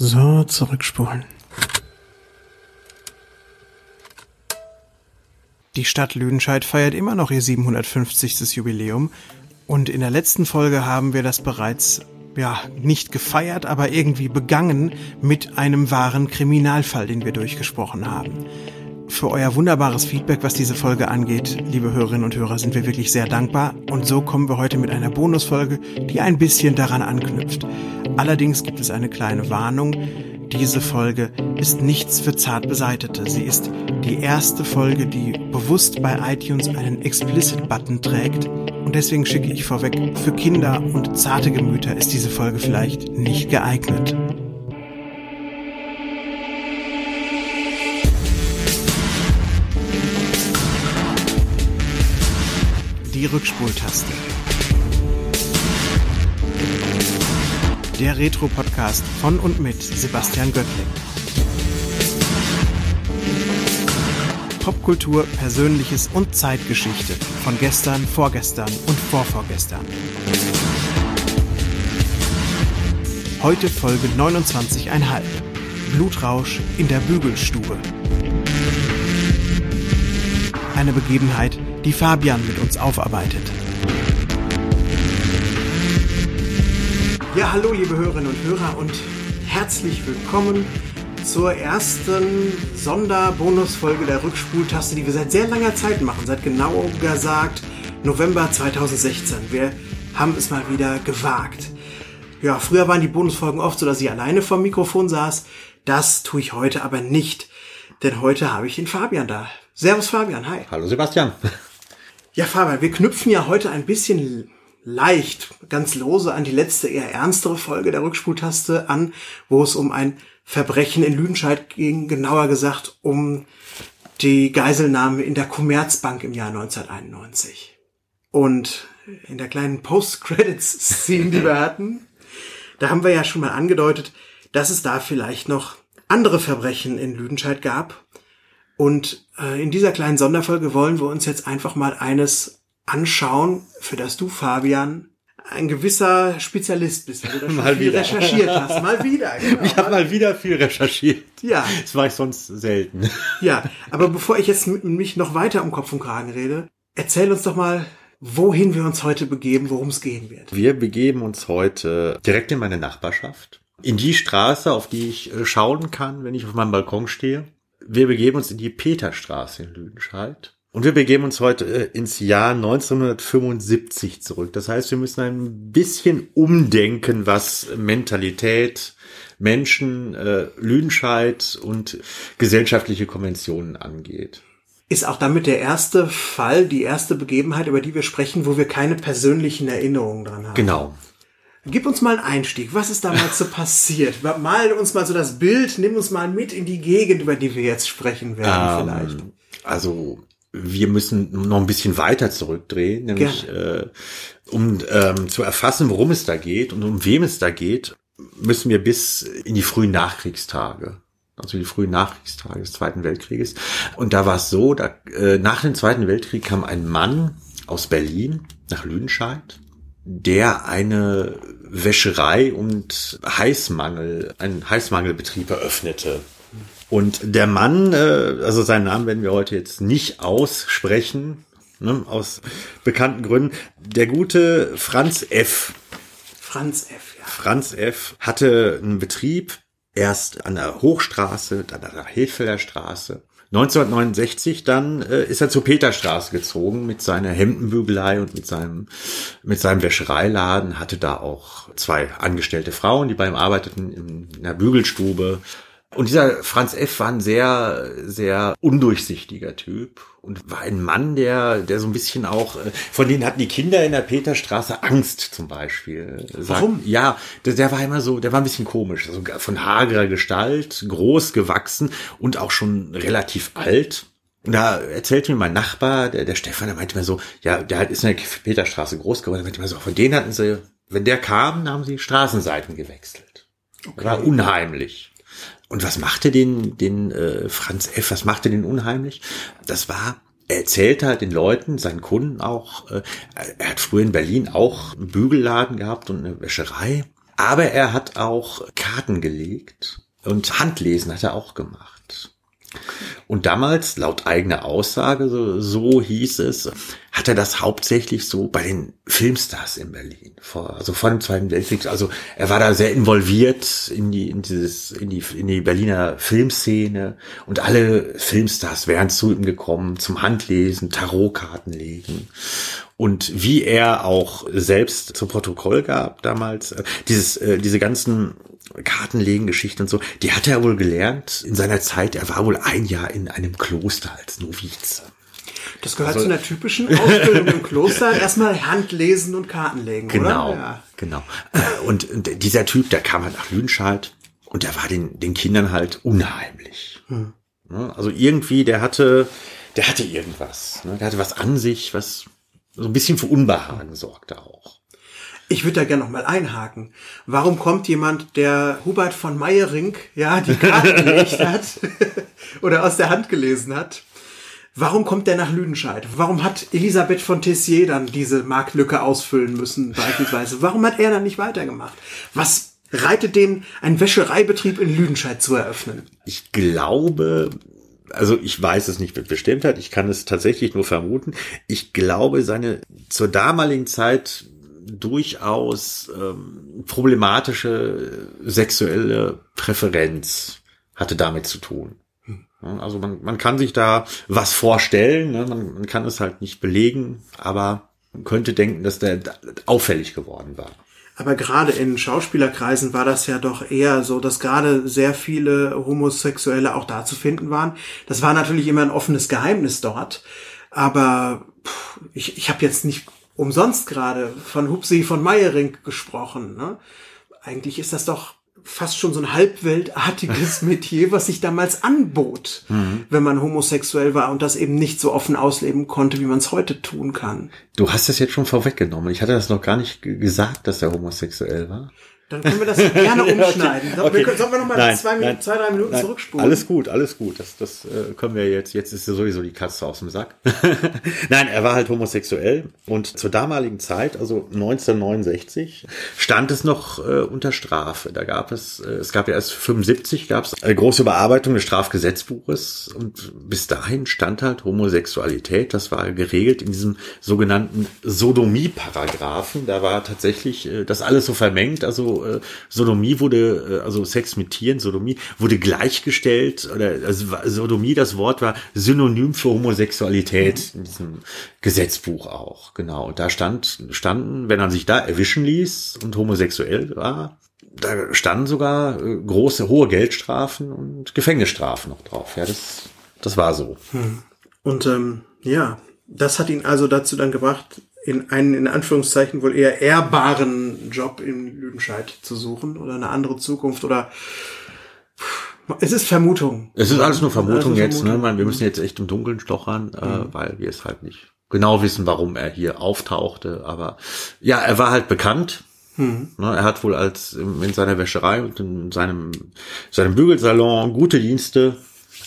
So, zurückspulen. Die Stadt Lüdenscheid feiert immer noch ihr 750. Jubiläum und in der letzten Folge haben wir das bereits ja, nicht gefeiert, aber irgendwie begangen mit einem wahren Kriminalfall, den wir durchgesprochen haben. Für euer wunderbares Feedback, was diese Folge angeht, liebe Hörerinnen und Hörer, sind wir wirklich sehr dankbar. Und so kommen wir heute mit einer Bonusfolge, die ein bisschen daran anknüpft. Allerdings gibt es eine kleine Warnung. Diese Folge ist nichts für zart Beseitete. Sie ist die erste Folge, die bewusst bei iTunes einen Explicit-Button trägt. Und deswegen schicke ich vorweg, für Kinder und zarte Gemüter ist diese Folge vielleicht nicht geeignet. Die Rückspultaste. Der Retro-Podcast von und mit Sebastian Göttling. Popkultur, Persönliches und Zeitgeschichte von gestern, vorgestern und vorvorgestern. Heute Folge 29,5. Blutrausch in der Bügelstube. Eine Begebenheit, die Fabian mit uns aufarbeitet. Ja, hallo liebe Hörerinnen und Hörer und herzlich willkommen zur ersten Sonderbonusfolge der Rückspultaste, die wir seit sehr langer Zeit machen, seit genau gesagt November 2016. Wir haben es mal wieder gewagt. Ja, früher waren die Bonusfolgen oft so, dass ich alleine vom Mikrofon saß. Das tue ich heute aber nicht, denn heute habe ich den Fabian da. Servus Fabian, hi. Hallo Sebastian. Ja, Fabian, wir knüpfen ja heute ein bisschen leicht, ganz lose an die letzte eher ernstere Folge der Rückspultaste an, wo es um ein Verbrechen in Lüdenscheid ging, genauer gesagt um die Geiselnahme in der Commerzbank im Jahr 1991. Und in der kleinen Post-Credits-Szene, die wir hatten, da haben wir ja schon mal angedeutet, dass es da vielleicht noch andere Verbrechen in Lüdenscheid gab, und äh, in dieser kleinen Sonderfolge wollen wir uns jetzt einfach mal eines anschauen, für das du, Fabian, ein gewisser Spezialist bist, weil du da Mal viel wieder. recherchiert hast. Mal wieder. Genau. Ich habe mal wieder viel recherchiert. Ja. Das war ich sonst selten. Ja, aber bevor ich jetzt mit mich noch weiter um Kopf und Kragen rede, erzähl uns doch mal, wohin wir uns heute begeben, worum es gehen wird. Wir begeben uns heute direkt in meine Nachbarschaft. In die Straße, auf die ich äh, schauen kann, wenn ich auf meinem Balkon stehe. Wir begeben uns in die Peterstraße in Lüdenscheid. Und wir begeben uns heute äh, ins Jahr 1975 zurück. Das heißt, wir müssen ein bisschen umdenken, was Mentalität, Menschen, äh, Lüdenscheid und gesellschaftliche Konventionen angeht. Ist auch damit der erste Fall, die erste Begebenheit, über die wir sprechen, wo wir keine persönlichen Erinnerungen dran haben. Genau. Gib uns mal einen Einstieg. Was ist damals so passiert? Mal uns mal so das Bild, nimm uns mal mit in die Gegend, über die wir jetzt sprechen werden, vielleicht. Ähm, also wir müssen noch ein bisschen weiter zurückdrehen, nämlich äh, um ähm, zu erfassen, worum es da geht und um wem es da geht, müssen wir bis in die frühen Nachkriegstage. Also die frühen Nachkriegstage des Zweiten Weltkrieges. Und da war es so, da, äh, nach dem Zweiten Weltkrieg kam ein Mann aus Berlin nach Lüdenscheid, der eine Wäscherei und Heißmangel, einen Heißmangelbetrieb eröffnete. Und der Mann, äh, also seinen Namen werden wir heute jetzt nicht aussprechen, ne, aus bekannten Gründen. Der gute Franz F. Franz F., ja. Franz F. hatte einen Betrieb erst an der Hochstraße, dann an der Hilfelder Straße. 1969 dann äh, ist er zur Peterstraße gezogen mit seiner Hemdenbügelei und mit seinem mit seinem Wäschereiladen, hatte da auch zwei angestellte Frauen, die bei ihm arbeiteten in, in der Bügelstube. Und dieser Franz F. war ein sehr, sehr undurchsichtiger Typ und war ein Mann, der, der so ein bisschen auch, äh, von denen hatten die Kinder in der Peterstraße Angst zum Beispiel. Warum? Ja, der, der war immer so, der war ein bisschen komisch, also von hagerer Gestalt, groß gewachsen und auch schon relativ alt. Und da erzählte mir mein Nachbar, der, der Stefan, der meinte mir so, ja, der ist in der Peterstraße groß geworden, der meinte mir so, von denen hatten sie, wenn der kam, dann haben sie Straßenseiten gewechselt. War unheimlich. Und was machte den, den äh, Franz F., was machte den unheimlich? Das war, er erzählte halt den Leuten, seinen Kunden auch, äh, er hat früher in Berlin auch einen Bügelladen gehabt und eine Wäscherei. Aber er hat auch Karten gelegt und Handlesen hat er auch gemacht. Und damals, laut eigener Aussage, so, so hieß es, hat er das hauptsächlich so bei den Filmstars in Berlin, vor, also vor dem Zweiten Weltkrieg. Also er war da sehr involviert in die, in dieses, in die, in die Berliner Filmszene und alle Filmstars wären zu ihm gekommen zum Handlesen, Tarotkarten legen. Und wie er auch selbst zu Protokoll gab damals, äh, dieses, äh, diese ganzen Kartenlegen-Geschichten und so, die hat er wohl gelernt in seiner Zeit. Er war wohl ein Jahr in einem Kloster als Novize. Das gehört also, zu einer typischen Ausbildung im Kloster. Erstmal Handlesen und Karten legen, genau, oder? Ja. Genau. Äh, und, und dieser Typ, der kam halt nach Lüdenscheid und der war den, den Kindern halt unheimlich. Hm. Also irgendwie, der hatte, der hatte irgendwas. Ne? Der hatte was an sich, was so ein bisschen für Unbehagen sorgte auch. Ich würde da gerne noch mal einhaken. Warum kommt jemand, der Hubert von Meyering, ja, die Karte gelegt hat oder aus der Hand gelesen hat, Warum kommt der nach Lüdenscheid? Warum hat Elisabeth von Tessier dann diese Marktlücke ausfüllen müssen, beispielsweise? Warum hat er dann nicht weitergemacht? Was reitet den, einen Wäschereibetrieb in Lüdenscheid zu eröffnen? Ich glaube, also ich weiß es nicht mit Bestimmtheit, ich kann es tatsächlich nur vermuten. Ich glaube, seine zur damaligen Zeit durchaus ähm, problematische sexuelle Präferenz hatte damit zu tun. Also man, man kann sich da was vorstellen, ne? man, man kann es halt nicht belegen, aber man könnte denken, dass der auffällig geworden war. Aber gerade in Schauspielerkreisen war das ja doch eher so, dass gerade sehr viele Homosexuelle auch da zu finden waren. Das war natürlich immer ein offenes Geheimnis dort. Aber pff, ich, ich habe jetzt nicht umsonst gerade von Hupsi von Meyering gesprochen. Ne? Eigentlich ist das doch fast schon so ein halbweltartiges Metier, was sich damals anbot, mhm. wenn man homosexuell war und das eben nicht so offen ausleben konnte, wie man es heute tun kann. Du hast das jetzt schon vorweggenommen. Ich hatte das noch gar nicht gesagt, dass er homosexuell war. Dann können wir das gerne umschneiden. okay. Okay. Sollen wir noch mal nein, zwei, nein, zwei, drei Minuten nein. zurückspulen? Alles gut, alles gut. Das, das äh, können wir jetzt. Jetzt ist ja sowieso die Katze aus dem Sack. nein, er war halt homosexuell und zur damaligen Zeit, also 1969, stand es noch äh, unter Strafe. Da gab es, äh, es gab ja erst 75 gab es eine große Überarbeitung des Strafgesetzbuches und bis dahin stand halt Homosexualität. Das war geregelt in diesem sogenannten Sodomie-Paragraphen. Da war tatsächlich äh, das alles so vermengt. Also äh, Sodomie wurde, äh, also Sex mit Tieren, Sodomie, wurde gleichgestellt, oder also Sodomie, das Wort war synonym für Homosexualität in diesem Gesetzbuch auch, genau. Und da stand, standen, wenn man sich da erwischen ließ und homosexuell war, da standen sogar äh, große, hohe Geldstrafen und Gefängnisstrafen noch drauf. Ja, das, das war so. Hm. Und ähm, ja, das hat ihn also dazu dann gebracht, in einen in Anführungszeichen wohl eher ehrbaren Job in Lüdenscheid zu suchen oder eine andere Zukunft oder es ist Vermutung. Es ist alles nur Vermutung alles jetzt, Vermutung. ne? Wir müssen jetzt echt im Dunkeln stochern, äh, mhm. weil wir es halt nicht genau wissen, warum er hier auftauchte. Aber ja, er war halt bekannt. Mhm. Ne, er hat wohl als in seiner Wäscherei und in seinem, seinem Bügelsalon gute Dienste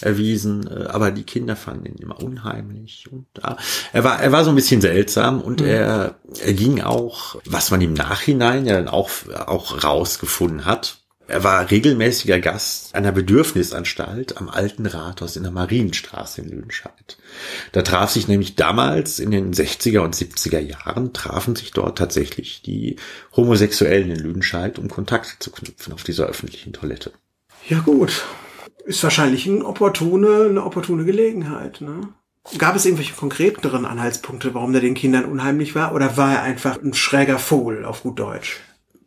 erwiesen, äh, aber die Kinder fanden ihn immer unheimlich und äh, er war er war so ein bisschen seltsam und mhm. er er ging auch, was man im Nachhinein ja dann auch auch rausgefunden hat. Er war regelmäßiger Gast einer Bedürfnisanstalt am alten Rathaus in der Marienstraße in Lüdenscheid. Da traf sich nämlich damals in den 60er und 70er Jahren trafen sich dort tatsächlich die Homosexuellen in Lüdenscheid, um Kontakt zu knüpfen auf dieser öffentlichen Toilette. Ja gut, ist wahrscheinlich eine opportune, eine opportune Gelegenheit. Ne? Gab es irgendwelche konkreteren Anhaltspunkte, warum der den Kindern unheimlich war? Oder war er einfach ein schräger Vogel auf gut Deutsch?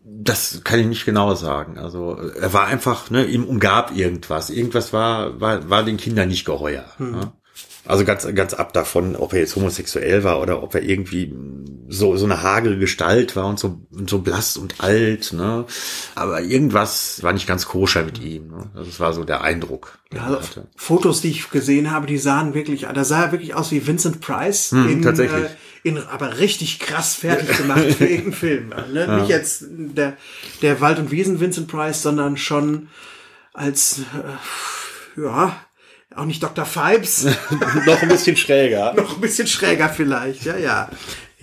Das kann ich nicht genau sagen. Also er war einfach, ne, ihm umgab irgendwas. Irgendwas war, war, war den Kindern nicht geheuer. Hm. Ne? Also ganz, ganz ab davon, ob er jetzt homosexuell war oder ob er irgendwie so, so eine hagere Gestalt war und so, so blass und alt, ne. Aber irgendwas war nicht ganz koscher mit ihm, ne? Das war so der Eindruck. Ja, also Fotos, die ich gesehen habe, die sahen wirklich, da sah er wirklich aus wie Vincent Price. Hm, in, tatsächlich. Äh, in, aber richtig krass fertig gemacht für irgendeinen Film. Ne? Ja. Nicht jetzt der, der Wald- und Wiesen Vincent Price, sondern schon als, äh, ja, auch nicht Dr. Fibes. noch ein bisschen schräger. noch ein bisschen schräger vielleicht, ja, ja.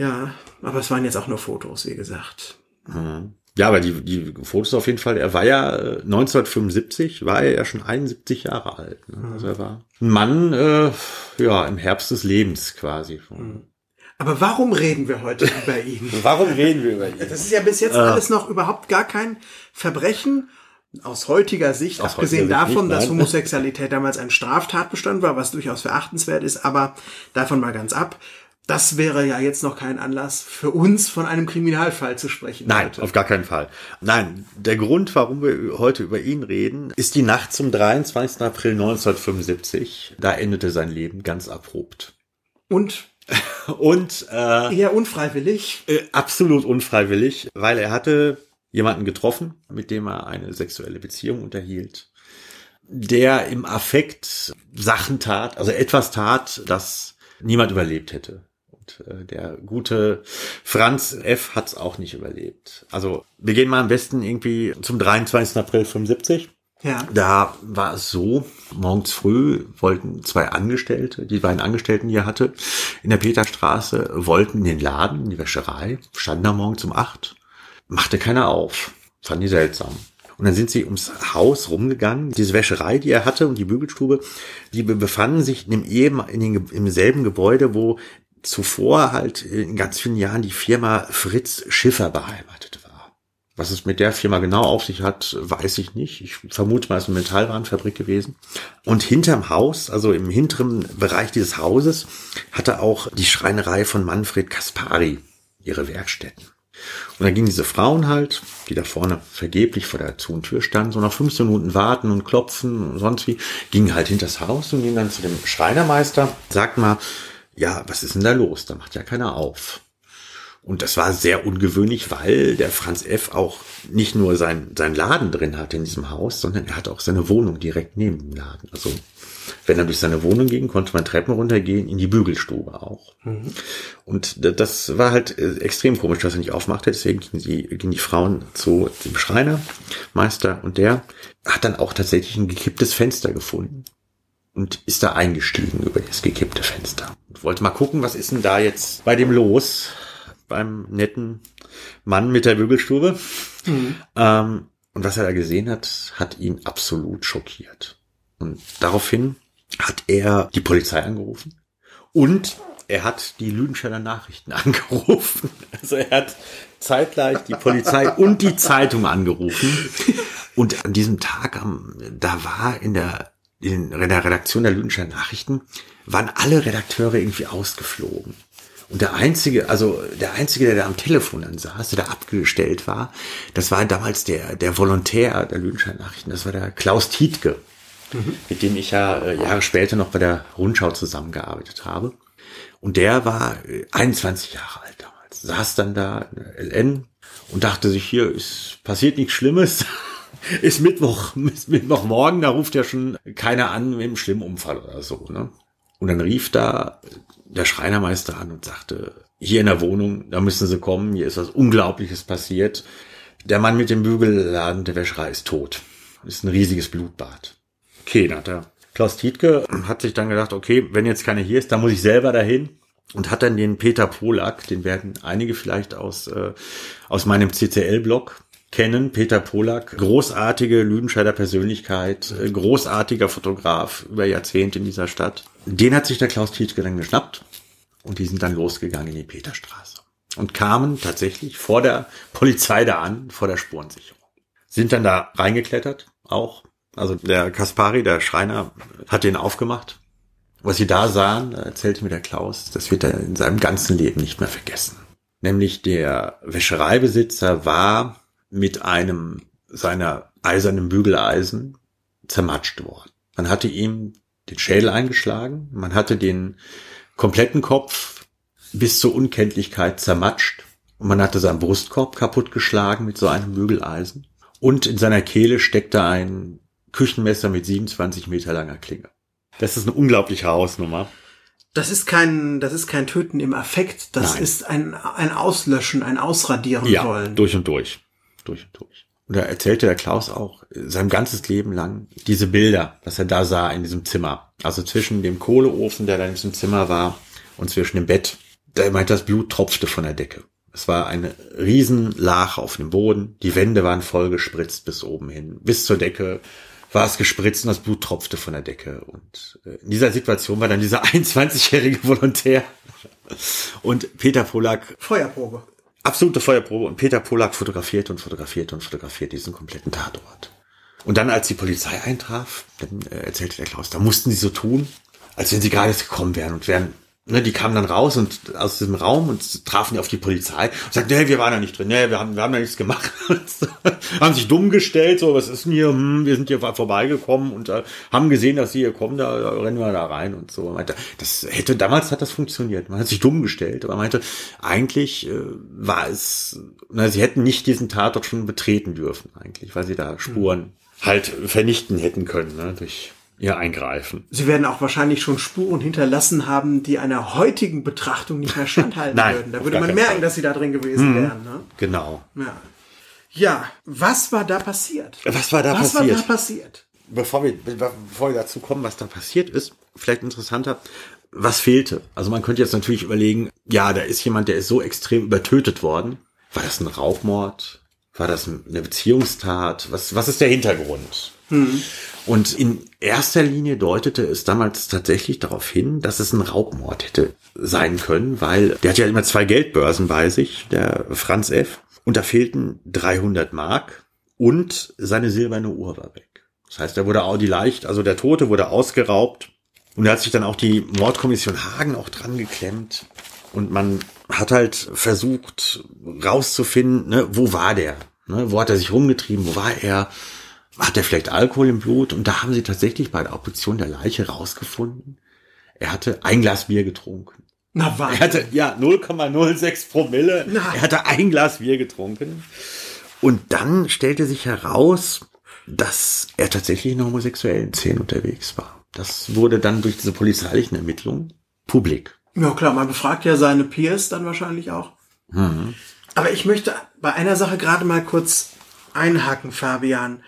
Ja, aber es waren jetzt auch nur Fotos, wie gesagt. Mhm. Ja, aber die, die Fotos auf jeden Fall, er war ja 1975, war er ja schon 71 Jahre alt. Ne? Also er war ein Mann, äh, ja, im Herbst des Lebens quasi. Mhm. Aber warum reden wir heute über ihn? warum reden wir über ihn? Das ist ja bis jetzt äh, alles noch überhaupt gar kein Verbrechen aus heutiger Sicht, aus abgesehen heutiger davon, nicht, dass Homosexualität damals ein Straftatbestand war, was durchaus verachtenswert ist, aber davon mal ganz ab. Das wäre ja jetzt noch kein Anlass für uns von einem Kriminalfall zu sprechen. Nein, heute. auf gar keinen Fall. Nein, der Grund, warum wir heute über ihn reden, ist die Nacht zum 23. April 1975. Da endete sein Leben ganz abrupt. Und und äh, eher unfreiwillig. Äh, absolut unfreiwillig, weil er hatte jemanden getroffen, mit dem er eine sexuelle Beziehung unterhielt, der im Affekt Sachen tat, also etwas tat, das niemand überlebt hätte. Und äh, der gute Franz F. hat es auch nicht überlebt. Also wir gehen mal am besten irgendwie zum 23. April 75. Ja. Da war es so, morgens früh wollten zwei Angestellte, die beiden Angestellten, die er hatte, in der Peterstraße, wollten den Laden, in die Wäscherei, standen da morgens um acht machte keiner auf. Fand die seltsam. Und dann sind sie ums Haus rumgegangen. Diese Wäscherei, die er hatte und die Bügelstube, die befanden sich in, eben, in den, im selben Gebäude, wo zuvor halt in ganz vielen Jahren die Firma Fritz Schiffer beheimatet war. Was es mit der Firma genau auf sich hat, weiß ich nicht. Ich vermute mal, es ist eine Metallwarenfabrik gewesen. Und hinterm Haus, also im hinteren Bereich dieses Hauses, hatte auch die Schreinerei von Manfred Kaspari ihre Werkstätten. Und dann gingen diese Frauen halt, die da vorne vergeblich vor der Zu- standen, so nach 15 Minuten warten und klopfen und sonst wie, gingen halt hinters Haus und gingen dann zu dem Schreinermeister, sagt mal, ja, was ist denn da los? Da macht ja keiner auf. Und das war sehr ungewöhnlich, weil der Franz F. auch nicht nur sein, sein Laden drin hatte in diesem Haus, sondern er hatte auch seine Wohnung direkt neben dem Laden. Also wenn er durch seine Wohnung ging, konnte man Treppen runtergehen, in die Bügelstube auch. Mhm. Und das war halt äh, extrem komisch, dass er nicht aufmachte. Deswegen gingen die, gingen die Frauen zu dem Schreinermeister und der hat dann auch tatsächlich ein gekipptes Fenster gefunden und ist da eingestiegen über das gekippte Fenster. Und wollte mal gucken, was ist denn da jetzt bei dem los, beim netten Mann mit der Bügelstube. Mhm. Ähm, und was er da gesehen hat, hat ihn absolut schockiert. Und daraufhin hat er die Polizei angerufen und er hat die Lüdenscheiner Nachrichten angerufen. Also er hat zeitgleich die Polizei und die Zeitung angerufen. Und an diesem Tag, da war in der, in der Redaktion der Lüdenscheiner Nachrichten, waren alle Redakteure irgendwie ausgeflogen. Und der einzige, also der einzige, der da am Telefon dann saß, der da abgestellt war, das war damals der, der Volontär der Lüdenscheiner Nachrichten, das war der Klaus Tietke mhm. mit dem ich ja äh, Jahre später noch bei der Rundschau zusammengearbeitet habe. Und der war 21 äh, Jahre alt damals, saß dann da in der LN und dachte sich, hier ist passiert nichts Schlimmes. ist Mittwoch, ist Mittwochmorgen, da ruft ja schon keiner an mit einem schlimmen Unfall oder so. Ne? Und dann rief da der Schreinermeister an und sagte, hier in der Wohnung, da müssen Sie kommen, hier ist was Unglaubliches passiert. Der Mann mit dem Bügelladen der Wäscherei ist tot. ist ein riesiges Blutbad. Okay, dann hat der Klaus Tietke hat sich dann gedacht, okay, wenn jetzt keiner hier ist, dann muss ich selber dahin und hat dann den Peter Polak, den werden einige vielleicht aus, äh, aus meinem CCL-Blog kennen. Peter Polak, großartige Lüdenscheider Persönlichkeit, äh, großartiger Fotograf über Jahrzehnte in dieser Stadt. Den hat sich der Klaus Tietke dann geschnappt und die sind dann losgegangen in die Peterstraße und kamen tatsächlich vor der Polizei da an, vor der Spurensicherung. Sind dann da reingeklettert, auch also der Kaspari, der Schreiner, hat den aufgemacht. Was sie da sahen, erzählte mir der Klaus, das wird er in seinem ganzen Leben nicht mehr vergessen. Nämlich der Wäschereibesitzer war mit einem seiner eisernen Bügeleisen zermatscht worden. Man hatte ihm den Schädel eingeschlagen, man hatte den kompletten Kopf bis zur Unkenntlichkeit zermatscht und man hatte seinen Brustkorb kaputtgeschlagen mit so einem Bügeleisen. Und in seiner Kehle steckte ein Küchenmesser mit 27 Meter langer Klinge. Das ist eine unglaubliche Hausnummer. Das ist kein, das ist kein Töten im Affekt. Das Nein. ist ein, ein Auslöschen, ein Ausradieren ja, wollen. durch und durch. Durch und durch. Und da erzählte der Klaus auch sein ganzes Leben lang diese Bilder, was er da sah in diesem Zimmer. Also zwischen dem Kohleofen, der da in diesem Zimmer war, und zwischen dem Bett. Da meint das Blut tropfte von der Decke. Es war eine Riesenlache auf dem Boden. Die Wände waren voll gespritzt bis oben hin. Bis zur Decke war es gespritzt und das Blut tropfte von der Decke. Und äh, in dieser Situation war dann dieser 21-jährige Volontär und Peter Polak. Feuerprobe. Absolute Feuerprobe. Und Peter Polak fotografierte und fotografierte und fotografierte diesen kompletten Tatort. Und dann, als die Polizei eintraf, dann äh, erzählte der Klaus, da mussten sie so tun, als wenn sie gerade gekommen wären und wären ne, die kamen dann raus und aus diesem Raum und trafen auf die Polizei und sagten, nee, wir waren da nicht drin, nee, wir haben, wir haben da nichts gemacht. haben sich dumm gestellt, so, was ist denn hier, hm, wir sind hier vorbeigekommen und äh, haben gesehen, dass sie hier kommen, da, da rennen wir da rein und so. Meinte, das hätte, damals hat das funktioniert. Man hat sich dumm gestellt, aber meinte, eigentlich äh, war es, na, sie hätten nicht diesen Tatort schon betreten dürfen, eigentlich, weil sie da Spuren mhm. halt vernichten hätten können, ne, durch ihr eingreifen. Sie werden auch wahrscheinlich schon Spuren hinterlassen haben, die einer heutigen Betrachtung nicht mehr standhalten Nein, würden. Da würde man merken, Fall. dass sie da drin gewesen mhm. wären. Ne? Genau. Ja. ja, was war da passiert? Was war da was passiert? Was war da passiert? Bevor wir, bevor wir dazu kommen, was da passiert ist, vielleicht interessanter, was fehlte. Also man könnte jetzt natürlich überlegen, ja, da ist jemand, der ist so extrem übertötet worden. War das ein Raubmord? War das eine Beziehungstat? Was, was ist der Hintergrund? Mhm. Und in erster Linie deutete es damals tatsächlich darauf hin, dass es ein Raubmord hätte sein können, weil der hat ja immer zwei Geldbörsen bei sich, der Franz F. Und da fehlten 300 Mark und seine silberne Uhr war weg. Das heißt, er wurde auch die leicht, also der Tote wurde ausgeraubt und da hat sich dann auch die Mordkommission Hagen auch dran geklemmt und man hat halt versucht rauszufinden, ne, wo war der? Ne, wo hat er sich rumgetrieben? Wo war er? Hat er vielleicht Alkohol im Blut? Und da haben sie tatsächlich bei der Obduktion der Leiche rausgefunden, er hatte ein Glas Bier getrunken. Na was? Er hatte, ja, 0,06 Promille. Nein. Er hatte ein Glas Bier getrunken. Und dann stellte sich heraus, dass er tatsächlich in homosexuellen Szene unterwegs war. Das wurde dann durch diese polizeilichen Ermittlungen publik. Ja klar, man befragt ja seine Peers dann wahrscheinlich auch. Mhm. Aber ich möchte bei einer Sache gerade mal kurz einhaken, Fabian.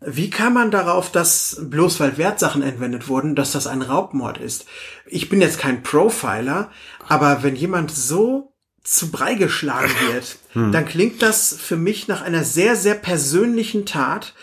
Wie kam man darauf, dass bloß weil Wertsachen entwendet wurden, dass das ein Raubmord ist? Ich bin jetzt kein Profiler, aber wenn jemand so zu Brei geschlagen wird, hm. dann klingt das für mich nach einer sehr, sehr persönlichen Tat.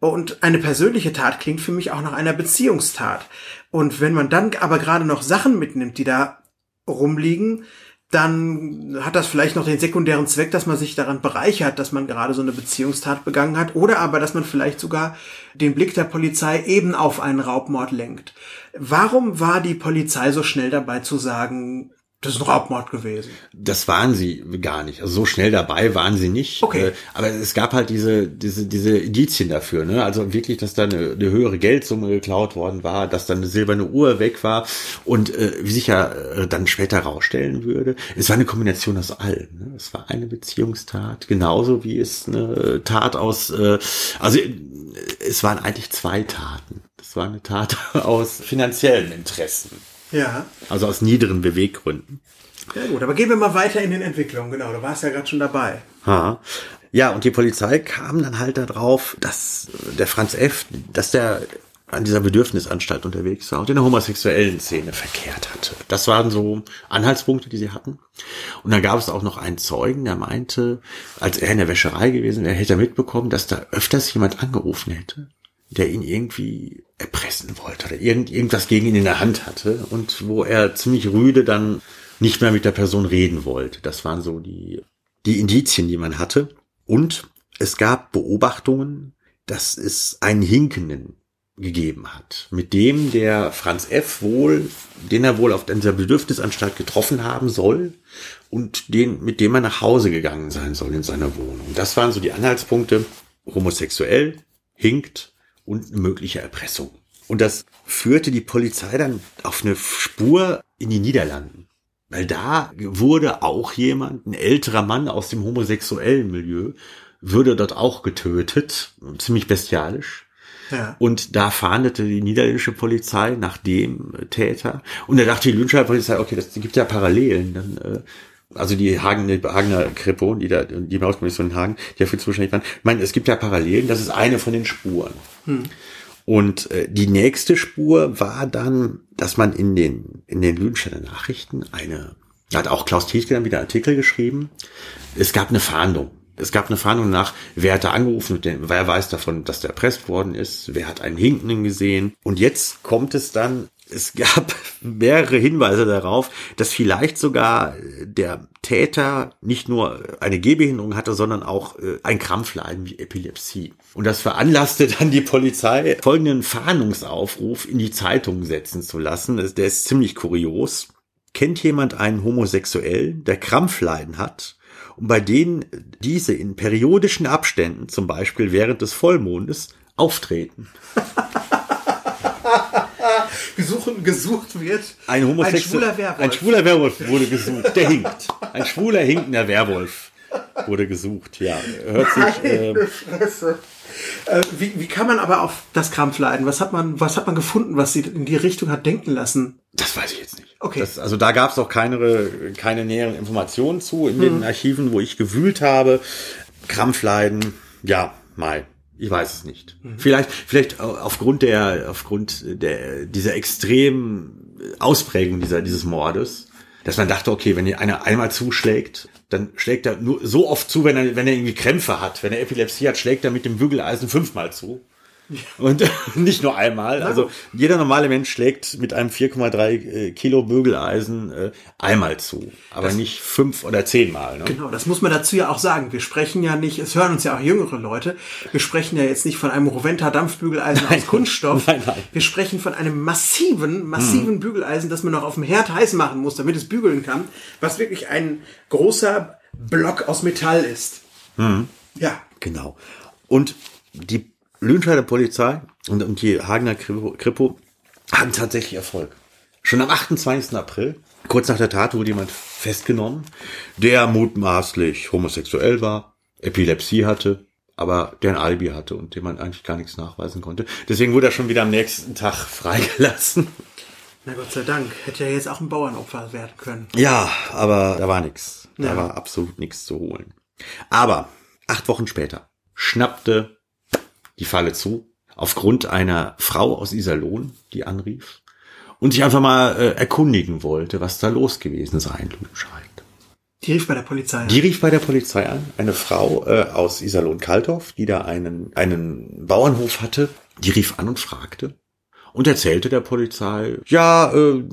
Und eine persönliche Tat klingt für mich auch nach einer Beziehungstat. Und wenn man dann aber gerade noch Sachen mitnimmt, die da rumliegen, dann hat das vielleicht noch den sekundären Zweck, dass man sich daran bereichert, dass man gerade so eine Beziehungstat begangen hat, oder aber, dass man vielleicht sogar den Blick der Polizei eben auf einen Raubmord lenkt. Warum war die Polizei so schnell dabei zu sagen, das ist ein Raubmord gewesen. Das waren sie gar nicht. Also so schnell dabei waren sie nicht. Okay. Äh, aber es gab halt diese, diese, diese Indizien dafür, ne? Also wirklich, dass da eine, eine höhere Geldsumme geklaut worden war, dass dann eine silberne Uhr weg war und äh, wie sich ja äh, dann später rausstellen würde, es war eine Kombination aus allem. Ne? Es war eine Beziehungstat, genauso wie es eine Tat aus, äh, also äh, es waren eigentlich zwei Taten. Das war eine Tat aus finanziellen Interessen. Ja. Also aus niederen Beweggründen. Ja gut, aber gehen wir mal weiter in den Entwicklungen. Genau, du warst ja gerade schon dabei. Ha. Ja, und die Polizei kam dann halt darauf, dass der Franz F., dass der an dieser Bedürfnisanstalt unterwegs war und in der homosexuellen Szene verkehrt hatte. Das waren so Anhaltspunkte, die sie hatten. Und dann gab es auch noch einen Zeugen, der meinte, als er in der Wäscherei gewesen wäre, hätte er mitbekommen, dass da öfters jemand angerufen hätte der ihn irgendwie erpressen wollte oder irgend, irgendwas gegen ihn in der Hand hatte und wo er ziemlich rüde dann nicht mehr mit der Person reden wollte. Das waren so die, die Indizien, die man hatte. Und es gab Beobachtungen, dass es einen Hinkenden gegeben hat, mit dem der Franz F. wohl, den er wohl auf dieser Bedürfnisanstalt getroffen haben soll und den, mit dem er nach Hause gegangen sein soll in seiner Wohnung. Das waren so die Anhaltspunkte. Homosexuell, hinkt, und eine mögliche Erpressung. Und das führte die Polizei dann auf eine Spur in die Niederlanden. Weil da wurde auch jemand, ein älterer Mann aus dem homosexuellen Milieu, würde dort auch getötet, ziemlich bestialisch. Ja. Und da fahndete die niederländische Polizei nach dem Täter. Und da dachte die Lünscher Polizei, okay, das gibt ja Parallelen. Dann, äh, also die Hagen, die Hagener Kripo, die da, die Mauskommission in Hagen, die dafür zuständig waren. Ich meine, es gibt ja Parallelen, das ist eine von den Spuren. Hm. Und äh, die nächste Spur war dann, dass man in den, in den Lüdenscheiner Nachrichten eine Da hat auch Klaus Tietke dann wieder Artikel geschrieben. Es gab eine Fahndung. Es gab eine Fahndung nach, wer hat da angerufen, wer weiß davon, dass der erpresst worden ist, wer hat einen Hinkenden gesehen. Und jetzt kommt es dann, es gab mehrere Hinweise darauf, dass vielleicht sogar der Täter nicht nur eine Gehbehinderung hatte, sondern auch äh, ein Krampfleiden wie Epilepsie. Und das veranlasste dann die Polizei, folgenden Fahndungsaufruf in die Zeitung setzen zu lassen. Der ist ziemlich kurios. Kennt jemand einen Homosexuellen, der Krampfleiden hat und bei denen diese in periodischen Abständen, zum Beispiel während des Vollmondes, auftreten? Gesuchen, gesucht wird ein, ein schwuler Werwolf. Ein schwuler Werwolf wurde gesucht, der hinkt. Ein schwuler, hinkender Werwolf wurde gesucht, ja. Hört sich. Äh, äh, wie, wie kann man aber auf das Krampfleiden? Was hat man, was hat man gefunden, was sie in die Richtung hat denken lassen? Das weiß ich jetzt nicht. Okay. Das, also da gab es auch keine, keine näheren Informationen zu in den hm. Archiven, wo ich gewühlt habe. Krampfleiden, ja, mal. Ich weiß es nicht. Mhm. Vielleicht, vielleicht aufgrund der, aufgrund der, dieser extremen Ausprägung dieser, dieses Mordes, dass man dachte, okay, wenn einer einmal zuschlägt, dann schlägt er nur so oft zu, wenn er, wenn er irgendwie Krämpfe hat. Wenn er Epilepsie hat, schlägt er mit dem Bügeleisen fünfmal zu. Und nicht nur einmal. Also jeder normale Mensch schlägt mit einem 4,3 äh, Kilo Bügeleisen äh, einmal zu, aber das, nicht fünf oder zehnmal. Ne? Genau, das muss man dazu ja auch sagen. Wir sprechen ja nicht, es hören uns ja auch jüngere Leute, wir sprechen ja jetzt nicht von einem Roventa Dampfbügeleisen nein. aus Kunststoff. Nein, nein. Wir sprechen von einem massiven, massiven hm. Bügeleisen, das man noch auf dem Herd heiß machen muss, damit es bügeln kann, was wirklich ein großer Block aus Metall ist. Hm. Ja. Genau. Und die Lüdenscheider Polizei und, und die Hagener Kripo hatten tatsächlich Erfolg. Schon am 28. April, kurz nach der Tat, wurde jemand festgenommen, der mutmaßlich homosexuell war, Epilepsie hatte, aber der ein Alibi hatte und dem man eigentlich gar nichts nachweisen konnte. Deswegen wurde er schon wieder am nächsten Tag freigelassen. Na Gott sei Dank. Hätte ja jetzt auch ein Bauernopfer werden können. Ja, aber da war nichts. Da ja. war absolut nichts zu holen. Aber acht Wochen später schnappte die Falle zu, aufgrund einer Frau aus Iserlohn, die anrief und sich einfach mal äh, erkundigen wollte, was da los gewesen sein scheint. Die rief bei der Polizei an. Die rief bei der Polizei an. Eine Frau äh, aus Iserlohn-Kalthoff, die da einen, einen Bauernhof hatte, die rief an und fragte und erzählte der Polizei, ja, äh,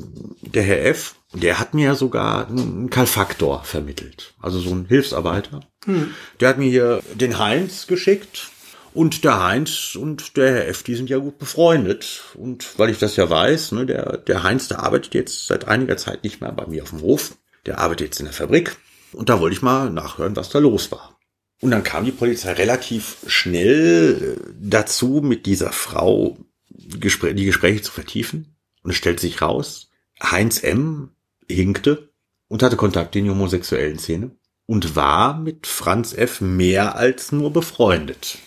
der Herr F., der hat mir sogar einen Kalfaktor vermittelt. Also so ein Hilfsarbeiter. Hm. Der hat mir hier den Heinz geschickt, und der Heinz und der Herr F., die sind ja gut befreundet. Und weil ich das ja weiß, ne, der, der Heinz, der arbeitet jetzt seit einiger Zeit nicht mehr bei mir auf dem Hof. Der arbeitet jetzt in der Fabrik. Und da wollte ich mal nachhören, was da los war. Und dann kam die Polizei relativ schnell äh, dazu, mit dieser Frau die Gespräche zu vertiefen. Und es stellt sich raus, Heinz M. hinkte und hatte Kontakt in die homosexuellen Szene und war mit Franz F. mehr als nur befreundet.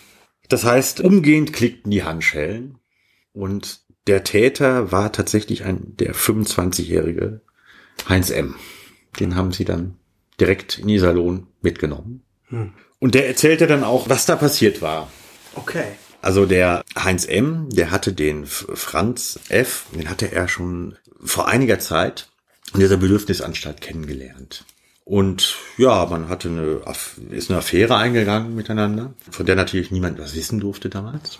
Das heißt, umgehend klickten die Handschellen und der Täter war tatsächlich ein, der 25-jährige Heinz M. Den haben sie dann direkt in Iserlohn mitgenommen. Hm. Und der erzählte dann auch, was da passiert war. Okay. Also der Heinz M., der hatte den Franz F., den hatte er schon vor einiger Zeit in dieser Bedürfnisanstalt kennengelernt. Und ja, man hatte eine, ist eine Affäre eingegangen miteinander, von der natürlich niemand was wissen durfte damals.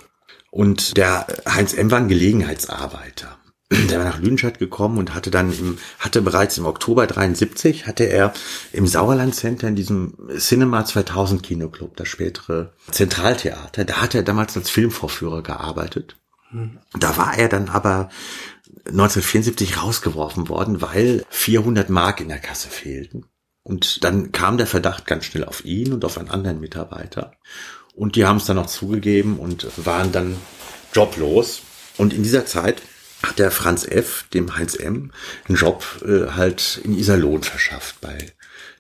Und der Heinz M. war ein Gelegenheitsarbeiter. Der war nach Lüdenscheid gekommen und hatte dann im, hatte bereits im Oktober 73, hatte er im Sauerland Center in diesem Cinema 2000 Kinoclub, das spätere Zentraltheater, da hat er damals als Filmvorführer gearbeitet. Da war er dann aber 1974 rausgeworfen worden, weil 400 Mark in der Kasse fehlten. Und dann kam der Verdacht ganz schnell auf ihn und auf einen anderen Mitarbeiter. Und die haben es dann auch zugegeben und waren dann joblos. Und in dieser Zeit hat der Franz F., dem Heinz M., einen Job äh, halt in Iserlohn verschafft bei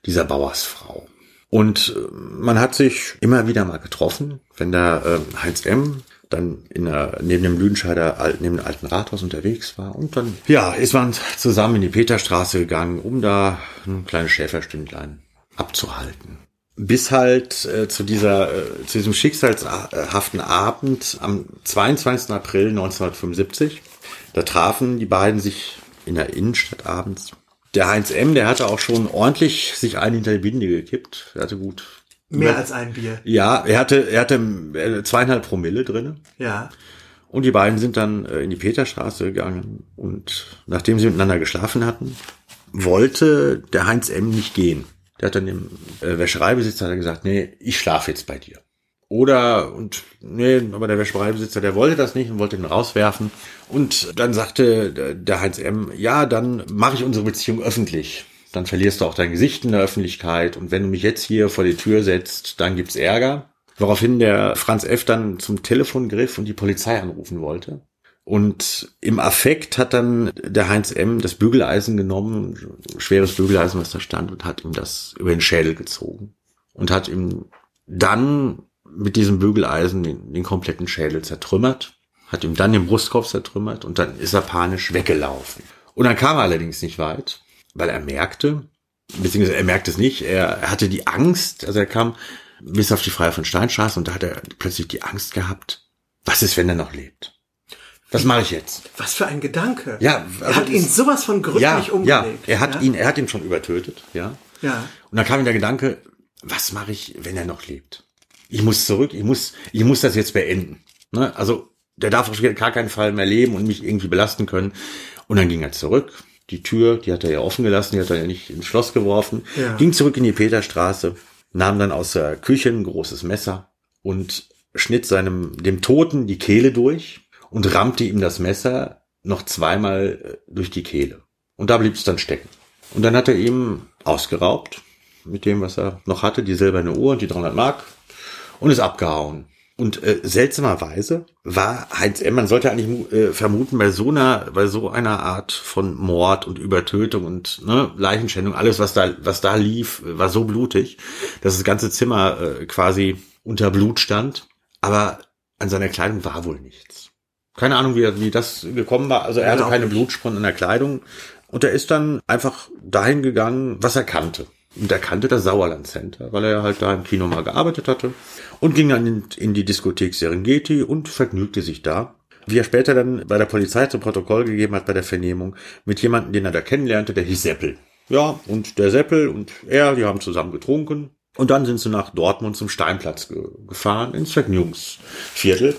dieser Bauersfrau. Und äh, man hat sich immer wieder mal getroffen, wenn der äh, Heinz M dann in der, neben dem Lüdenscheider, neben dem alten Rathaus unterwegs war. Und dann, ja, ist man zusammen in die Peterstraße gegangen, um da ein kleines Schäferstündlein abzuhalten. Bis halt äh, zu dieser, äh, zu diesem schicksalshaften Abend am 22. April 1975. Da trafen die beiden sich in der Innenstadt abends Der Heinz M., der hatte auch schon ordentlich sich einen hinter die Binde gekippt. Er hatte gut. Mehr als ein Bier. Ja, er hatte, er hatte äh, zweieinhalb Promille drinne. Ja. Und die beiden sind dann äh, in die Peterstraße gegangen und nachdem sie miteinander geschlafen hatten, wollte der Heinz M. nicht gehen. Der hat dann dem äh, Wäschereibesitzer gesagt, nee, ich schlafe jetzt bei dir. Oder, und nee, aber der Wäschereibesitzer, der wollte das nicht und wollte ihn rauswerfen. Und dann sagte der Heinz M., ja, dann mache ich unsere Beziehung öffentlich. Dann verlierst du auch dein Gesicht in der Öffentlichkeit. Und wenn du mich jetzt hier vor die Tür setzt, dann gibt's Ärger. Woraufhin der Franz F. dann zum Telefon griff und die Polizei anrufen wollte. Und im Affekt hat dann der Heinz M. das Bügeleisen genommen, schweres Bügeleisen, was da stand, und hat ihm das über den Schädel gezogen. Und hat ihm dann mit diesem Bügeleisen den, den kompletten Schädel zertrümmert, hat ihm dann den Brustkorb zertrümmert und dann ist er panisch weggelaufen. Und dann kam er allerdings nicht weit, weil er merkte, beziehungsweise er merkte es nicht, er, hatte die Angst, also er kam bis auf die Freie von Steinstraße und da hat er plötzlich die Angst gehabt, was ist, wenn er noch lebt? Was mache ich jetzt? Was für ein Gedanke. Ja, also er hat ihn sowas von gründlich ja, umgelegt. Ja, er hat ja? ihn, er hat ihn schon übertötet, ja. Ja. Und dann kam ihm der Gedanke, was mache ich, wenn er noch lebt? Ich muss zurück, ich muss, ich muss das jetzt beenden. Ne? Also der darf auf gar keinen Fall mehr leben und mich irgendwie belasten können. Und dann ging er zurück. Die Tür, die hat er ja offen gelassen, die hat er ja nicht ins Schloss geworfen. Ja. Ging zurück in die Peterstraße, nahm dann aus der Küche ein großes Messer und schnitt seinem, dem Toten die Kehle durch und rammte ihm das Messer noch zweimal äh, durch die Kehle. Und da blieb es dann stecken. Und dann hat er ihm ausgeraubt mit dem, was er noch hatte, die silberne Uhr und die 300 Mark und ist abgehauen. Und äh, seltsamerweise war Heinz M., man sollte eigentlich äh, vermuten, bei so einer, bei so einer Art von Mord und Übertötung und ne, Leichenschändung, alles, was da, was da lief, war so blutig, dass das ganze Zimmer äh, quasi unter Blut stand. Aber an seiner Kleidung war wohl nichts. Keine Ahnung, wie, wie das gekommen war. Also er hatte keine Blutspuren an der Kleidung. Und er ist dann einfach dahin gegangen, was er kannte. Und er kannte das Sauerland Center, weil er halt da im Kino mal gearbeitet hatte. Und ging dann in, in die Diskothek Serengeti und vergnügte sich da. Wie er später dann bei der Polizei zum Protokoll gegeben hat bei der Vernehmung, mit jemandem, den er da kennenlernte, der hieß Seppel. Ja, und der Seppel und er, die haben zusammen getrunken. Und dann sind sie nach Dortmund zum Steinplatz ge gefahren, ins Vergnügungsviertel.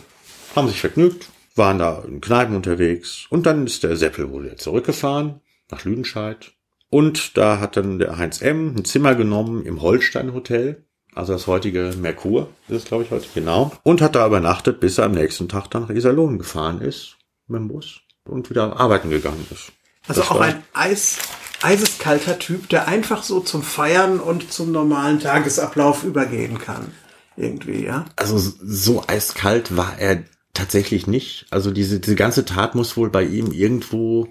Haben sich vergnügt, waren da in Kneipen unterwegs. Und dann ist der Seppel wohl wieder zurückgefahren nach Lüdenscheid. Und da hat dann der Heinz M. ein Zimmer genommen im Holstein Hotel. Also das heutige Merkur ist es, glaube ich, heute. Genau. Und hat da übernachtet, bis er am nächsten Tag dann nach Iserlohn gefahren ist mit dem Bus und wieder arbeiten gegangen ist. Also Das auch ein Eis, eiseskalter Typ, der einfach so zum Feiern und zum normalen Tagesablauf übergehen kann. Irgendwie, ja. Also so eiskalt war er tatsächlich nicht. Also diese, diese ganze Tat muss wohl bei ihm irgendwo,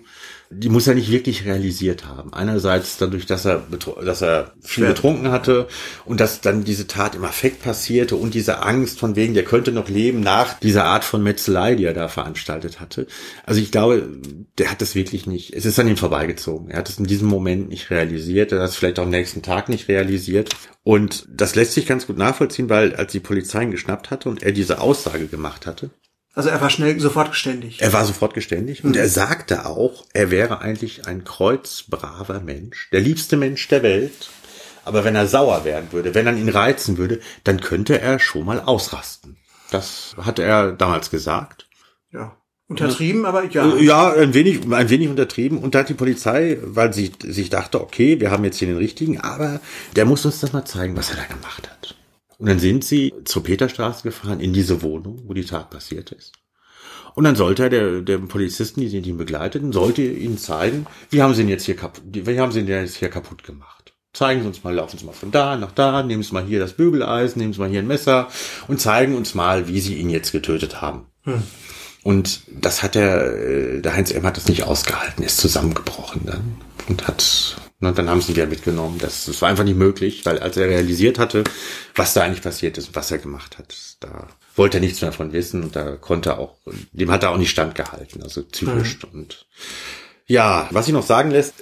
die muss er nicht wirklich realisiert haben. Einerseits dadurch, dass er, dass er viel getrunken hatte und dass dann diese Tat im Affekt passierte und diese Angst von wegen, der könnte noch leben nach dieser Art von Metzelei, die er da veranstaltet hatte. Also ich glaube, der hat das wirklich nicht, es ist an ihm vorbeigezogen. Er hat es in diesem Moment nicht realisiert, er hat es vielleicht auch am nächsten Tag nicht realisiert. Und das lässt sich ganz gut nachvollziehen, weil als die Polizei ihn geschnappt hatte und er diese Aussage gemacht hatte, Also er war schnell sofort geständig. er war sofort geständig und er sagte auch, er wäre eigentlich ein kreuzbraver Mensch, der liebste Mensch der Welt. Aber wenn er sauer werden würde, wenn er ihn reizen würde, dann könnte er schon mal ausrasten. Das hat er damals gesagt. Ja. Untertrieben, aber ja. Ja, ein wenig, ein wenig untertrieben. Und da hat die Polizei, weil sie sich dachte, okay, wir haben jetzt hier den richtigen, aber der muss uns das mal zeigen, was er da gemacht hat. Und dann sind sie zur Peterstraße gefahren, in diese Wohnung, wo die Tat passiert ist. Und dann sollte er, der, der Polizisten, die ihn begleiteten, sollte ihnen zeigen, wie haben sie ihn jetzt hier kaputt, wie haben sie ihn jetzt hier kaputt gemacht. Zeigen Sie uns mal, laufen Sie mal von da nach da, nehmen Sie mal hier das Bügeleisen, nehmen Sie mal hier ein Messer und zeigen uns mal, wie Sie ihn jetzt getötet haben. Und das hat der, äh, der Heinz M. hat das nicht ausgehalten, ist zusammengebrochen dann und hat, und dann haben sie ihn wieder mitgenommen. Das, das war einfach nicht möglich, weil als er realisiert hatte, was da eigentlich passiert ist und was er gemacht hat, da wollte er nichts mehr von wissen und da konnte er auch, dem hat er auch nicht standgehalten, also psychisch und ja, was ich noch sagen lässt,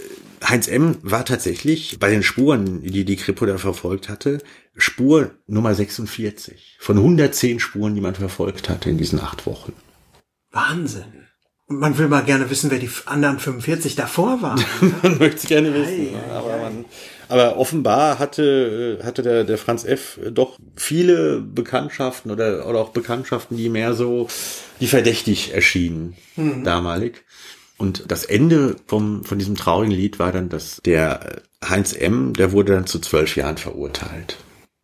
Heinz M. war tatsächlich bei den Spuren, die die Kripo da verfolgt hatte, Spur Nummer 46 von 110 Spuren, die man verfolgt hatte in diesen acht Wochen. Wahnsinn. Man will mal gerne wissen, wer die anderen 45 davor waren. man möchte es gerne wissen. Ei, aber, man, aber, offenbar hatte, äh, hatte der, der Franz F. doch viele Bekanntschaften oder, oder auch Bekanntschaften, die mehr so, die verdächtig erschienen, mhm. damalig. Und das Ende vom, von diesem traurigen Lied war dann, dass der Heinz M., der wurde dann zu zwölf Jahren verurteilt.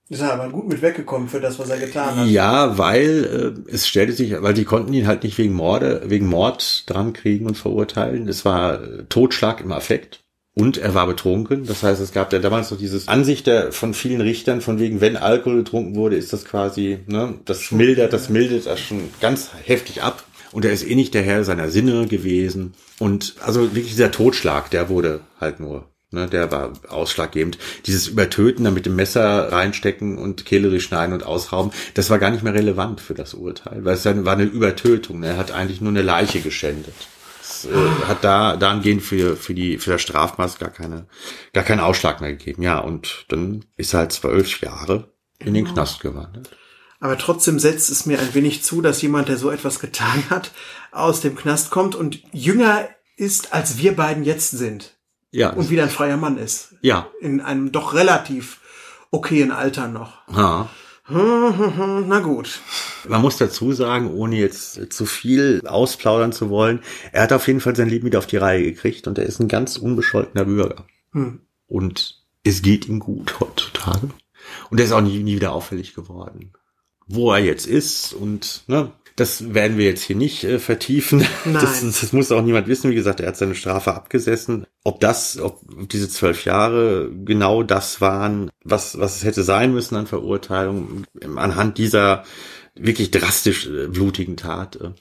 Ist er aber gut mit weggekommen für das, was er getan hat. Ja, weil äh, es stellte sich, weil die konnten ihn halt nicht wegen Morde, wegen Mord dran kriegen und verurteilen. Es war äh, Totschlag im Affekt. Und er war betrunken. Das heißt, es gab ja damals noch dieses Ansicht der, von vielen Richtern, von wegen, wenn Alkohol getrunken wurde, ist das quasi, ne, das mildert, das mildet das schon ganz heftig ab. Und er ist eh nicht der Herr seiner Sinne gewesen. Und also wirklich dieser Totschlag, der wurde halt nur Ne, der war ausschlaggebend. Dieses Übertöten, da mit dem Messer reinstecken und Kehle durchschneiden und ausrauben, das war gar nicht mehr relevant für das Urteil, weil es dann war eine Übertötung. Ne? Er hat eigentlich nur eine Leiche geschändet. Es, äh, hat da dahingehend für für die für das Strafmaß gar keine gar keinen Ausschlag mehr gegeben. Ja, und dann ist er halt zwölf Jahre in den Knast gewandert. Aber trotzdem setzt es mir ein wenig zu, dass jemand, der so etwas getan hat, aus dem Knast kommt und jünger ist, als wir beiden jetzt sind. Ja. Und wieder ein freier Mann ist. Ja. In einem doch relativ okayen Alter noch. Ja. Na gut. Man muss dazu sagen, ohne jetzt zu viel ausplaudern zu wollen, er hat auf jeden Fall sein Leben wieder auf die Reihe gekriegt und er ist ein ganz unbescholtener Bürger. Hm. Und es geht ihm gut heutzutage. Und er ist auch nie, nie wieder auffällig geworden. Wo er jetzt ist und ne, das werden wir jetzt hier nicht äh, vertiefen. Nein. Das, das muss auch niemand wissen. Wie gesagt, er hat seine Strafe abgesessen. Ob das, ob diese zwölf Jahre genau das waren, was, was es hätte sein müssen an Verurteilung, anhand dieser wirklich drastisch äh, blutigen Tat, äh,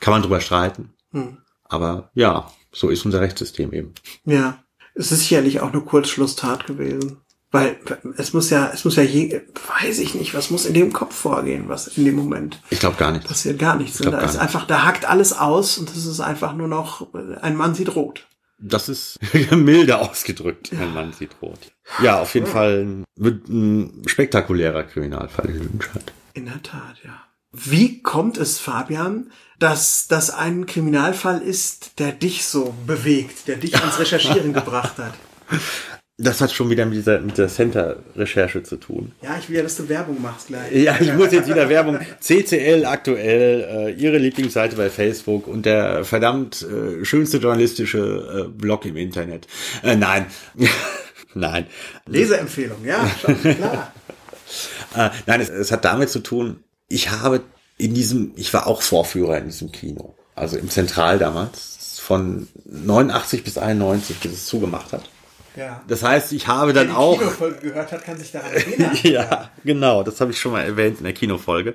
kann man drüber streiten. Hm. Aber ja, so ist unser Rechtssystem eben. Ja, es ist sicherlich auch eine Kurzschlusstat gewesen. Weil es muss ja, es muss ja je, weiß ich nicht, was muss in dem Kopf vorgehen, was in dem Moment. Ich glaube gar nicht. Passiert gar nichts. Da ist nicht. einfach, da hackt alles aus und das ist einfach nur noch, ein Mann sieht rot. Das ist milde ausgedrückt, ein Mann sieht rot. Ja, auf jeden ja. Fall ein, ein spektakulärer Kriminalfall in Lüdenscheid. In der Tat, ja. Wie kommt es, Fabian, dass das ein Kriminalfall ist, der dich so bewegt, der dich ans Recherchieren gebracht hat? Das hat schon wieder mit dieser, mit der Center-Recherche zu tun. Ja, ich will ja, dass du Werbung machst gleich. Ja, ich muss jetzt wieder Werbung. CCL aktuell, äh, ihre Lieblingsseite bei Facebook und der verdammt äh, schönste journalistische äh, Blog im Internet. Äh, nein. nein. Leseempfehlung, ja, schon, klar. äh, nein, es, es hat damit zu tun, ich habe in diesem, ich war auch Vorführer in diesem Kino. Also im Zentral damals, von 89 bis 91, bis es zugemacht hat. Ja. Das heißt, ich habe dann Wer die auch. Kinofolge gehört hat, kann sich daran erinnern. ja, genau. Das habe ich schon mal erwähnt in der Kinofolge.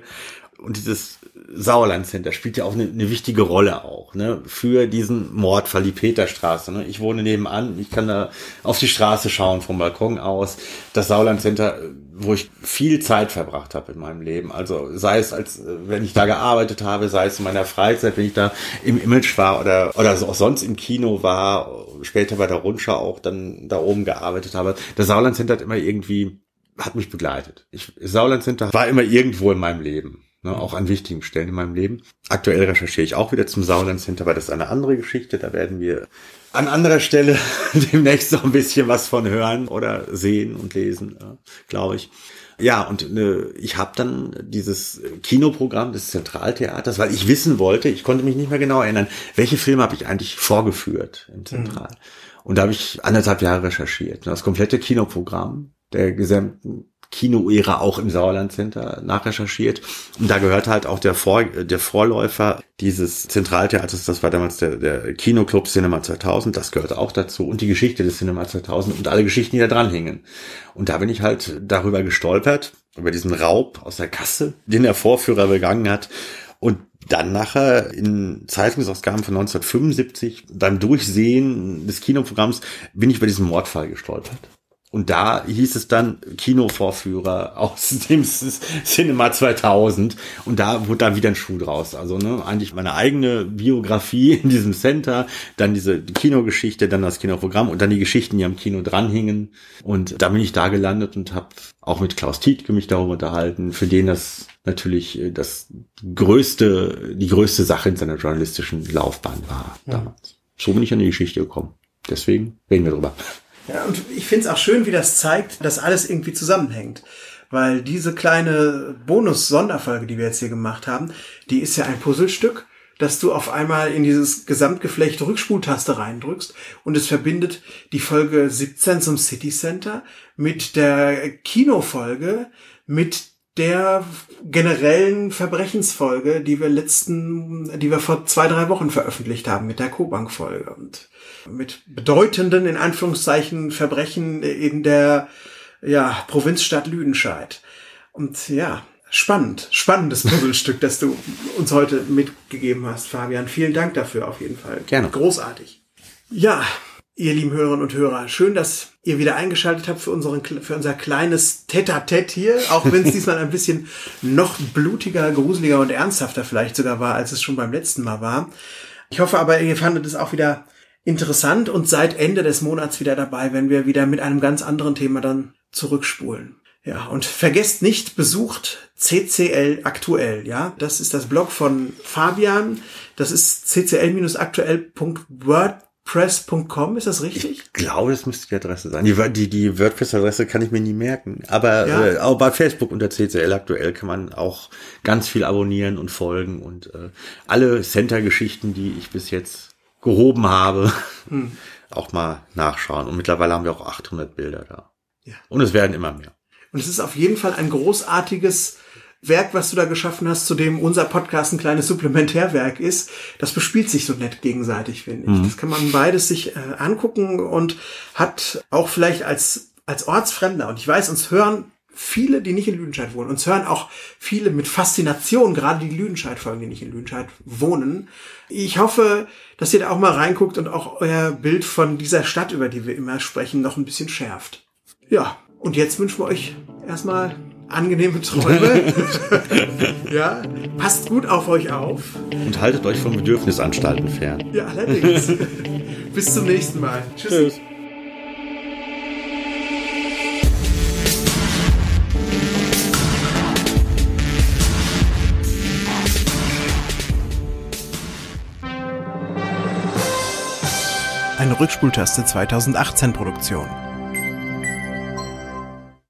Und dieses Sauerland Center spielt ja auch eine, eine wichtige Rolle auch, ne, für diesen Mordfall, die Peterstraße, ne. Ich wohne nebenan, ich kann da auf die Straße schauen vom Balkon aus. Das Sauerland Center, wo ich viel Zeit verbracht habe in meinem Leben. Also sei es als, wenn ich da gearbeitet habe, sei es in meiner Freizeit, wenn ich da im Image war oder, oder auch sonst im Kino war, später bei der Rundschau auch dann da oben gearbeitet habe. Das Sauerland Center hat immer irgendwie, hat mich begleitet. Ich, Sauerland Center war immer irgendwo in meinem Leben ne, auch an wichtigen Stellen in meinem Leben. Aktuell recherchiere ich auch wieder zum Sauerland Center, weil das ist eine andere Geschichte. Da werden wir an anderer Stelle demnächst noch ein bisschen was von hören oder sehen und lesen, glaube ich. Ja, und äh, ich habe dann dieses Kinoprogramm des Zentraltheaters, weil ich wissen wollte, ich konnte mich nicht mehr genau erinnern, welche Filme habe ich eigentlich vorgeführt im Zentral. Mhm. Und da habe ich anderthalb Jahre recherchiert. Das komplette Kinoprogramm der gesamten Kinoära auch im Sauerland Center nachrecherchiert. Und da gehört halt auch der, Vor der Vorläufer dieses Zentraltheaters, das war damals der, der Kinoclub Cinema 2000, das gehört auch dazu. Und die Geschichte des Cinema 2000 und alle Geschichten, die da dran hingen. Und da bin ich halt darüber gestolpert, über diesen Raub aus der Kasse, den der Vorführer begangen hat. Und dann nachher in Zeitungsausgaben von 1975 beim Durchsehen des Kinoprogramms bin ich über diesen Mordfall gestolpert. Und da hieß es dann Kinovorführer aus dem Cinema 2000. Und da wurde dann wieder ein Schuh draus. Also ne, eigentlich meine eigene Biografie in diesem Center, dann diese Kinogeschichte, dann das Kinoprogramm und dann die Geschichten, die am Kino dranhingen. Und da bin ich da gelandet und habe auch mit Klaus Tietke mich darüber unterhalten, für den das natürlich äh, das größte, die größte Sache in seiner journalistischen Laufbahn war damals. So bin ich an die Geschichte gekommen. Deswegen reden wir drüber. Ja, und ich finde es auch schön, wie das zeigt, dass alles irgendwie zusammenhängt. Weil diese kleine Bonus-Sonderfolge, die wir jetzt hier gemacht haben, die ist ja ein Puzzlestück, dass du auf einmal in dieses Gesamtgeflecht Rückspultaste reindrückst und es verbindet die Folge 17 zum City Center mit der Kinofolge, mit der generellen Verbrechensfolge, die wir letzten, die wir vor zwei, drei Wochen veröffentlicht haben mit der Cobank-Folge und mit bedeutenden, in Anführungszeichen, Verbrechen in der, ja, Provinzstadt Lüdenscheid. Und ja, spannend, spannendes Puzzlestück, das du uns heute mitgegeben hast, Fabian. Vielen Dank dafür auf jeden Fall. Gerne. Großartig. Ja, ihr lieben Hörerinnen und Hörer, schön, dass ihr wieder eingeschaltet habt für, unseren, für unser kleines Tete-a-Tete hier, auch wenn es diesmal ein bisschen noch blutiger, gruseliger und ernsthafter vielleicht sogar war, als es schon beim letzten Mal war. Ich hoffe aber, ihr fandet es auch wieder interessant und seid Ende des Monats wieder dabei, wenn wir wieder mit einem ganz anderen Thema dann zurückspulen. Ja, und vergesst nicht, besucht CCL aktuell, ja. Das ist das Blog von Fabian. Das ist ccl-aktuell.wordpress.com, ist das richtig? Ich glaube, das müsste die Adresse sein. Die, die, die WordPress-Adresse kann ich mir nie merken. Aber ja. äh, auch bei Facebook unter CCL aktuell kann man auch ganz viel abonnieren und folgen und äh, alle Center-Geschichten, die ich bis jetzt gehoben habe, hm. auch mal nachschauen. Und mittlerweile haben wir auch 800 Bilder da. Ja. Und es werden immer mehr. Und es ist auf jeden Fall ein großartiges Werk, was du da geschaffen hast, zu dem unser Podcast ein kleines Supplementärwerk ist. Das bespielt sich so nett gegenseitig, finde ich. Mhm. Das kann man beides sich äh, angucken und hat auch vielleicht als, als Ortsfremder, und ich weiß, uns hören viele, die nicht in Lüdenscheid wohnen. Uns hören auch viele mit Faszination, gerade die Lüdenscheid-Folgen, die nicht in Lüdenscheid wohnen. Ich hoffe, dass ihr da auch mal reinguckt und auch euer Bild von dieser Stadt, über die wir immer sprechen, noch ein bisschen schärft. Ja, und jetzt wünschen wir euch erstmal angenehme Träume. ja, passt gut auf euch auf. Und haltet euch von Bedürfnisanstalten fern. Ja, allerdings. Bis zum nächsten Mal. Tschüss. Tschüss. eine Rückspultaste 2018 Produktion.